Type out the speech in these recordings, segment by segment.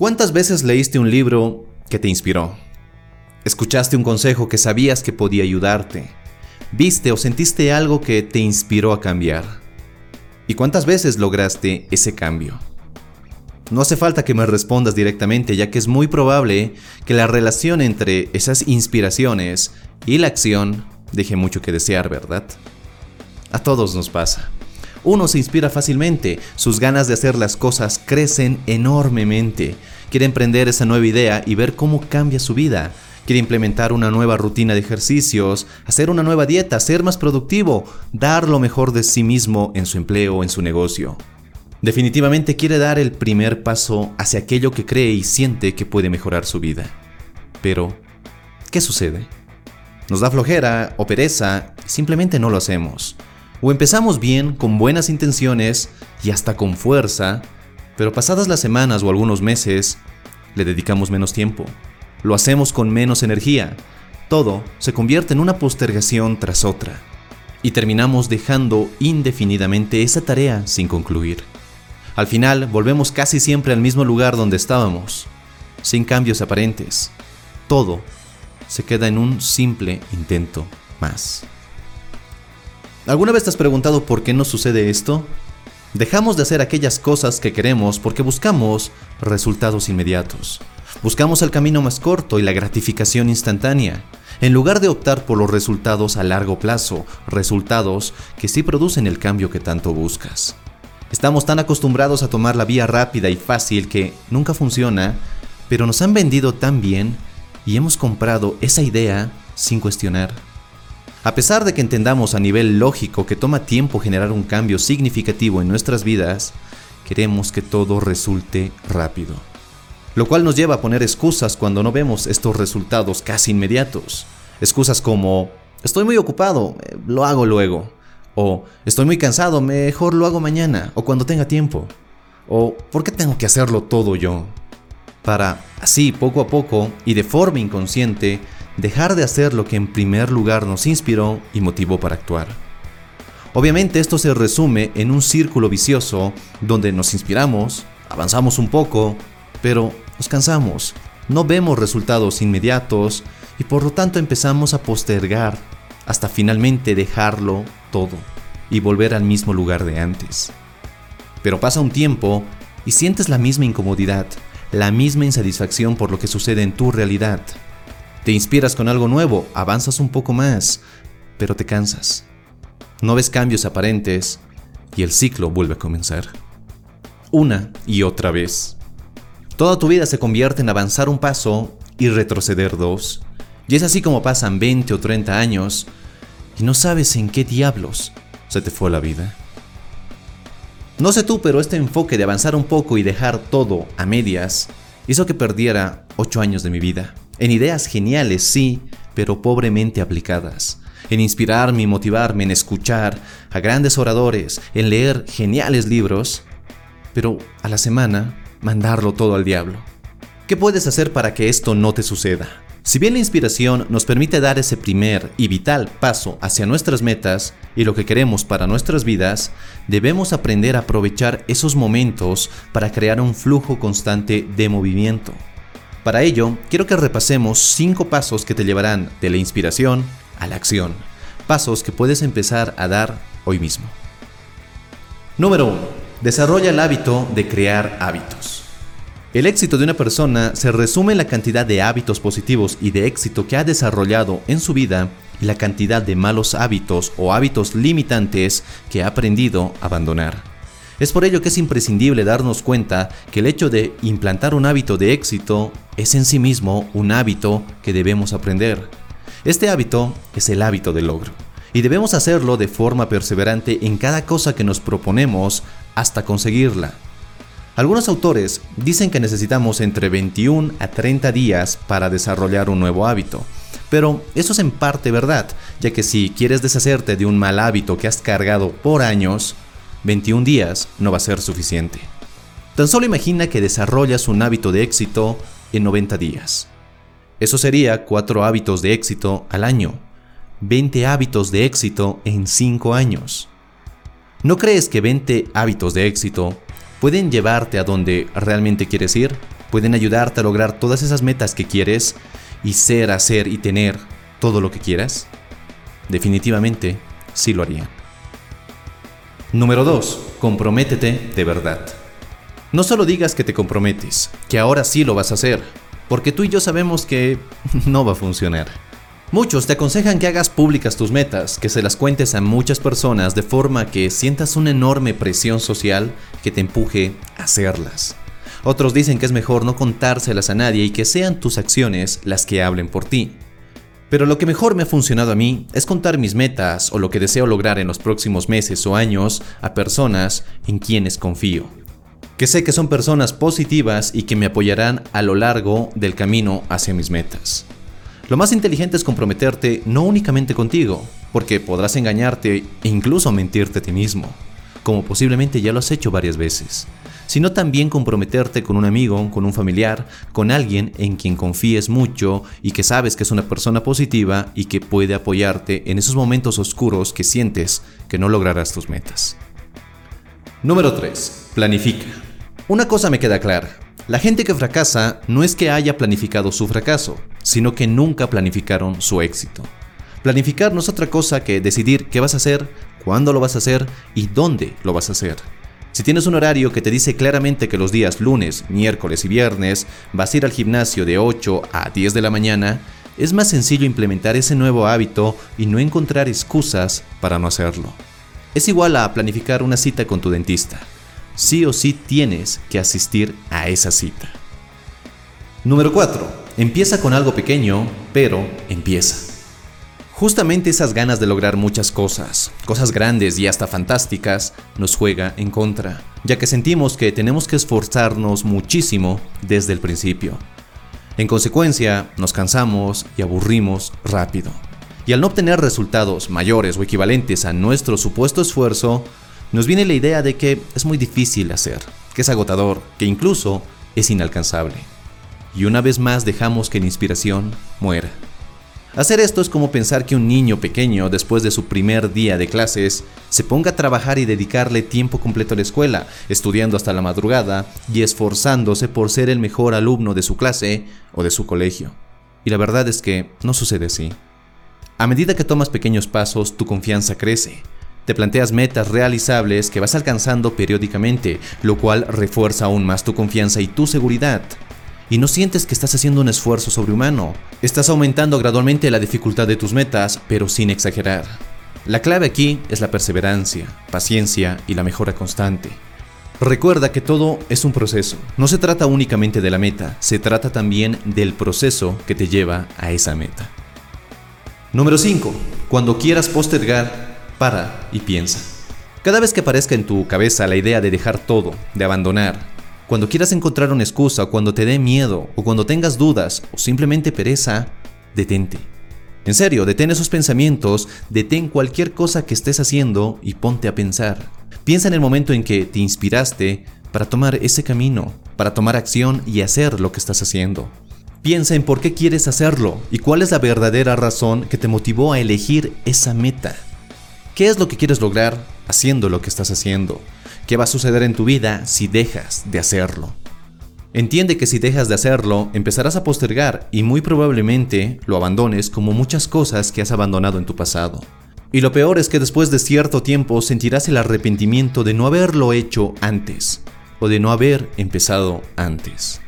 ¿Cuántas veces leíste un libro que te inspiró? ¿Escuchaste un consejo que sabías que podía ayudarte? ¿Viste o sentiste algo que te inspiró a cambiar? ¿Y cuántas veces lograste ese cambio? No hace falta que me respondas directamente, ya que es muy probable que la relación entre esas inspiraciones y la acción deje mucho que desear, ¿verdad? A todos nos pasa. Uno se inspira fácilmente, sus ganas de hacer las cosas crecen enormemente. Quiere emprender esa nueva idea y ver cómo cambia su vida. Quiere implementar una nueva rutina de ejercicios, hacer una nueva dieta, ser más productivo, dar lo mejor de sí mismo en su empleo o en su negocio. Definitivamente quiere dar el primer paso hacia aquello que cree y siente que puede mejorar su vida. Pero, ¿qué sucede? Nos da flojera o pereza y simplemente no lo hacemos. O empezamos bien, con buenas intenciones y hasta con fuerza, pero pasadas las semanas o algunos meses, le dedicamos menos tiempo. Lo hacemos con menos energía. Todo se convierte en una postergación tras otra. Y terminamos dejando indefinidamente esa tarea sin concluir. Al final volvemos casi siempre al mismo lugar donde estábamos, sin cambios aparentes. Todo se queda en un simple intento más. ¿Alguna vez te has preguntado por qué nos sucede esto? Dejamos de hacer aquellas cosas que queremos porque buscamos resultados inmediatos. Buscamos el camino más corto y la gratificación instantánea, en lugar de optar por los resultados a largo plazo, resultados que sí producen el cambio que tanto buscas. Estamos tan acostumbrados a tomar la vía rápida y fácil que nunca funciona, pero nos han vendido tan bien y hemos comprado esa idea sin cuestionar. A pesar de que entendamos a nivel lógico que toma tiempo generar un cambio significativo en nuestras vidas, queremos que todo resulte rápido. Lo cual nos lleva a poner excusas cuando no vemos estos resultados casi inmediatos. Excusas como, estoy muy ocupado, eh, lo hago luego. O, estoy muy cansado, mejor lo hago mañana o cuando tenga tiempo. O, ¿por qué tengo que hacerlo todo yo? Para, así, poco a poco y de forma inconsciente, dejar de hacer lo que en primer lugar nos inspiró y motivó para actuar. Obviamente esto se resume en un círculo vicioso donde nos inspiramos, avanzamos un poco, pero nos cansamos, no vemos resultados inmediatos y por lo tanto empezamos a postergar hasta finalmente dejarlo todo y volver al mismo lugar de antes. Pero pasa un tiempo y sientes la misma incomodidad, la misma insatisfacción por lo que sucede en tu realidad, te inspiras con algo nuevo, avanzas un poco más, pero te cansas. No ves cambios aparentes y el ciclo vuelve a comenzar. Una y otra vez. Toda tu vida se convierte en avanzar un paso y retroceder dos. Y es así como pasan 20 o 30 años y no sabes en qué diablos se te fue la vida. No sé tú, pero este enfoque de avanzar un poco y dejar todo a medias hizo que perdiera 8 años de mi vida. En ideas geniales, sí, pero pobremente aplicadas. En inspirarme y motivarme, en escuchar a grandes oradores, en leer geniales libros, pero a la semana mandarlo todo al diablo. ¿Qué puedes hacer para que esto no te suceda? Si bien la inspiración nos permite dar ese primer y vital paso hacia nuestras metas y lo que queremos para nuestras vidas, debemos aprender a aprovechar esos momentos para crear un flujo constante de movimiento. Para ello, quiero que repasemos 5 pasos que te llevarán de la inspiración a la acción. Pasos que puedes empezar a dar hoy mismo. Número 1. Desarrolla el hábito de crear hábitos. El éxito de una persona se resume en la cantidad de hábitos positivos y de éxito que ha desarrollado en su vida y la cantidad de malos hábitos o hábitos limitantes que ha aprendido a abandonar. Es por ello que es imprescindible darnos cuenta que el hecho de implantar un hábito de éxito es en sí mismo un hábito que debemos aprender. Este hábito es el hábito del logro, y debemos hacerlo de forma perseverante en cada cosa que nos proponemos hasta conseguirla. Algunos autores dicen que necesitamos entre 21 a 30 días para desarrollar un nuevo hábito, pero eso es en parte verdad, ya que si quieres deshacerte de un mal hábito que has cargado por años, 21 días no va a ser suficiente. Tan solo imagina que desarrollas un hábito de éxito en 90 días. Eso sería 4 hábitos de éxito al año, 20 hábitos de éxito en 5 años. ¿No crees que 20 hábitos de éxito pueden llevarte a donde realmente quieres ir? pueden ayudarte a lograr todas esas metas que quieres y ser, hacer y tener todo lo que quieras? Definitivamente sí lo harían. Número 2. Comprométete de verdad. No solo digas que te comprometes, que ahora sí lo vas a hacer, porque tú y yo sabemos que no va a funcionar. Muchos te aconsejan que hagas públicas tus metas, que se las cuentes a muchas personas de forma que sientas una enorme presión social que te empuje a hacerlas. Otros dicen que es mejor no contárselas a nadie y que sean tus acciones las que hablen por ti. Pero lo que mejor me ha funcionado a mí es contar mis metas o lo que deseo lograr en los próximos meses o años a personas en quienes confío. Que sé que son personas positivas y que me apoyarán a lo largo del camino hacia mis metas. Lo más inteligente es comprometerte no únicamente contigo, porque podrás engañarte e incluso mentirte a ti mismo, como posiblemente ya lo has hecho varias veces sino también comprometerte con un amigo, con un familiar, con alguien en quien confíes mucho y que sabes que es una persona positiva y que puede apoyarte en esos momentos oscuros que sientes que no lograrás tus metas. Número 3. Planifica. Una cosa me queda clara. La gente que fracasa no es que haya planificado su fracaso, sino que nunca planificaron su éxito. Planificar no es otra cosa que decidir qué vas a hacer, cuándo lo vas a hacer y dónde lo vas a hacer. Si tienes un horario que te dice claramente que los días lunes, miércoles y viernes vas a ir al gimnasio de 8 a 10 de la mañana, es más sencillo implementar ese nuevo hábito y no encontrar excusas para no hacerlo. Es igual a planificar una cita con tu dentista. Sí o sí tienes que asistir a esa cita. Número 4. Empieza con algo pequeño, pero empieza. Justamente esas ganas de lograr muchas cosas, cosas grandes y hasta fantásticas, nos juega en contra, ya que sentimos que tenemos que esforzarnos muchísimo desde el principio. En consecuencia, nos cansamos y aburrimos rápido. Y al no obtener resultados mayores o equivalentes a nuestro supuesto esfuerzo, nos viene la idea de que es muy difícil hacer, que es agotador, que incluso es inalcanzable. Y una vez más dejamos que la inspiración muera. Hacer esto es como pensar que un niño pequeño, después de su primer día de clases, se ponga a trabajar y dedicarle tiempo completo a la escuela, estudiando hasta la madrugada y esforzándose por ser el mejor alumno de su clase o de su colegio. Y la verdad es que no sucede así. A medida que tomas pequeños pasos, tu confianza crece. Te planteas metas realizables que vas alcanzando periódicamente, lo cual refuerza aún más tu confianza y tu seguridad y no sientes que estás haciendo un esfuerzo sobrehumano. Estás aumentando gradualmente la dificultad de tus metas, pero sin exagerar. La clave aquí es la perseverancia, paciencia y la mejora constante. Recuerda que todo es un proceso. No se trata únicamente de la meta, se trata también del proceso que te lleva a esa meta. Número 5. Cuando quieras postergar, para y piensa. Cada vez que aparezca en tu cabeza la idea de dejar todo, de abandonar, cuando quieras encontrar una excusa, cuando te dé miedo, o cuando tengas dudas, o simplemente pereza, detente. En serio, detén esos pensamientos, detén cualquier cosa que estés haciendo y ponte a pensar. Piensa en el momento en que te inspiraste para tomar ese camino, para tomar acción y hacer lo que estás haciendo. Piensa en por qué quieres hacerlo y cuál es la verdadera razón que te motivó a elegir esa meta. ¿Qué es lo que quieres lograr haciendo lo que estás haciendo? ¿Qué va a suceder en tu vida si dejas de hacerlo? Entiende que si dejas de hacerlo, empezarás a postergar y muy probablemente lo abandones como muchas cosas que has abandonado en tu pasado. Y lo peor es que después de cierto tiempo sentirás el arrepentimiento de no haberlo hecho antes o de no haber empezado antes.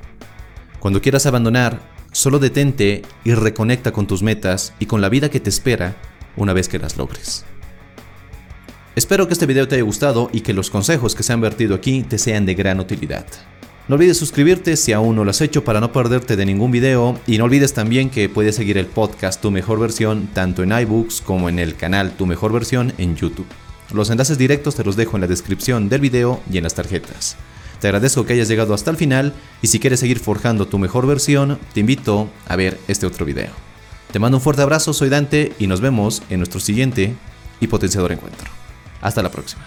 Cuando quieras abandonar, solo detente y reconecta con tus metas y con la vida que te espera una vez que las logres. Espero que este video te haya gustado y que los consejos que se han vertido aquí te sean de gran utilidad. No olvides suscribirte si aún no lo has hecho para no perderte de ningún video y no olvides también que puedes seguir el podcast Tu Mejor Versión tanto en iBooks como en el canal Tu Mejor Versión en YouTube. Los enlaces directos te los dejo en la descripción del video y en las tarjetas. Te agradezco que hayas llegado hasta el final y si quieres seguir forjando tu mejor versión, te invito a ver este otro video. Te mando un fuerte abrazo, soy Dante y nos vemos en nuestro siguiente y potenciador encuentro. Hasta la próxima.